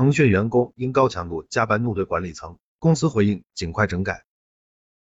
腾讯员工因高强度加班怒怼管理层，公司回应尽快整改。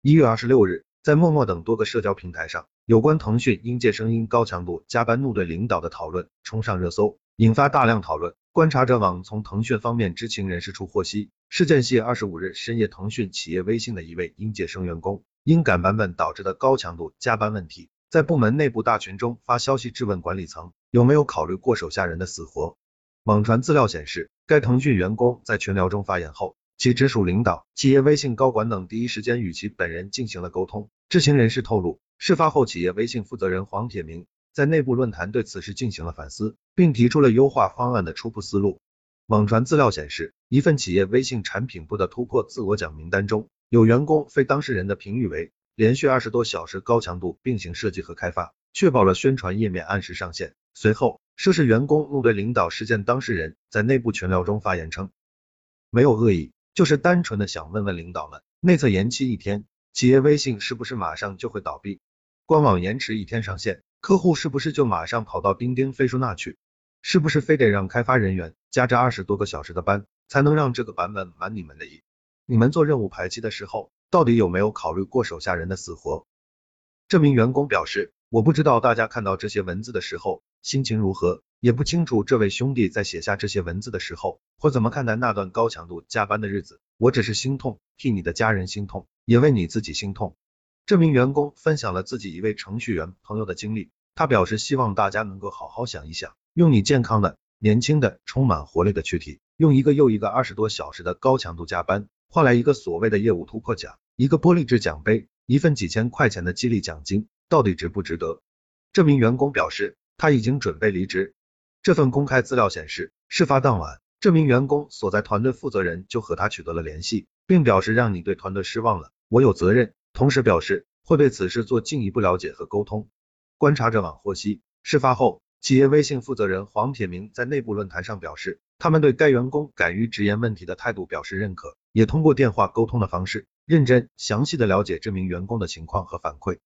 一月二十六日，在陌陌等多个社交平台上，有关腾讯应届生因高强度加班怒怼领导的讨论冲上热搜，引发大量讨论。观察者网从腾讯方面知情人士处获悉，事件系二十五日深夜腾讯企业微信的一位应届生员工因赶版本导致的高强度加班问题，在部门内部大群中发消息质问管理层有没有考虑过手下人的死活。网传资料显示，该腾讯员工在群聊中发言后。其直属领导、企业微信高管等第一时间与其本人进行了沟通。知情人士透露，事发后企业微信负责人黄铁明在内部论坛对此事进行了反思，并提出了优化方案的初步思路。网传资料显示，一份企业微信产品部的突破自我奖名单中，有员工非当事人的评语为连续二十多小时高强度并行设计和开发，确保了宣传页面按时上线。随后，涉事员工怒对领导事件当事人在内部群聊中发言称，没有恶意。就是单纯的想问问领导们，内测延期一天，企业微信是不是马上就会倒闭？官网延迟一天上线，客户是不是就马上跑到钉钉、飞书那去？是不是非得让开发人员加这二十多个小时的班，才能让这个版本满你们的意？你们做任务排期的时候，到底有没有考虑过手下人的死活？这名员工表示，我不知道大家看到这些文字的时候心情如何。也不清楚这位兄弟在写下这些文字的时候会怎么看待那段高强度加班的日子。我只是心痛，替你的家人心痛，也为你自己心痛。这名员工分享了自己一位程序员朋友的经历，他表示希望大家能够好好想一想，用你健康的、年轻的、充满活力的躯体，用一个又一个二十多小时的高强度加班，换来一个所谓的业务突破奖，一个玻璃制奖杯，一份几千块钱的激励奖金，到底值不值得？这名员工表示，他已经准备离职。这份公开资料显示，事发当晚，这名员工所在团队负责人就和他取得了联系，并表示让你对团队失望了，我有责任。同时表示会对此事做进一步了解和沟通。观察者网获悉，事发后，企业微信负责人黄铁明在内部论坛上表示，他们对该员工敢于直言问题的态度表示认可，也通过电话沟通的方式，认真详细的了解这名员工的情况和反馈。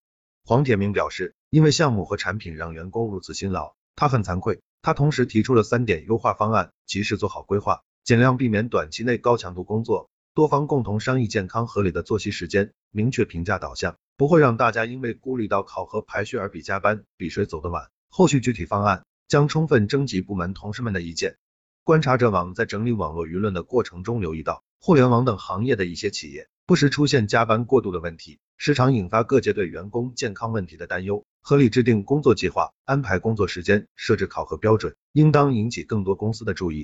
黄铁明表示，因为项目和产品让员工如此辛劳，他很惭愧。他同时提出了三点优化方案，及时做好规划，尽量避免短期内高强度工作，多方共同商议健康合理的作息时间，明确评价导向，不会让大家因为顾虑到考核排序而比加班，比谁走得晚。后续具体方案将充分征集部门同事们的意见。观察者网在整理网络舆论的过程中留意到，互联网等行业的一些企业不时出现加班过度的问题，时常引发各界对员工健康问题的担忧。合理制定工作计划，安排工作时间，设置考核标准，应当引起更多公司的注意。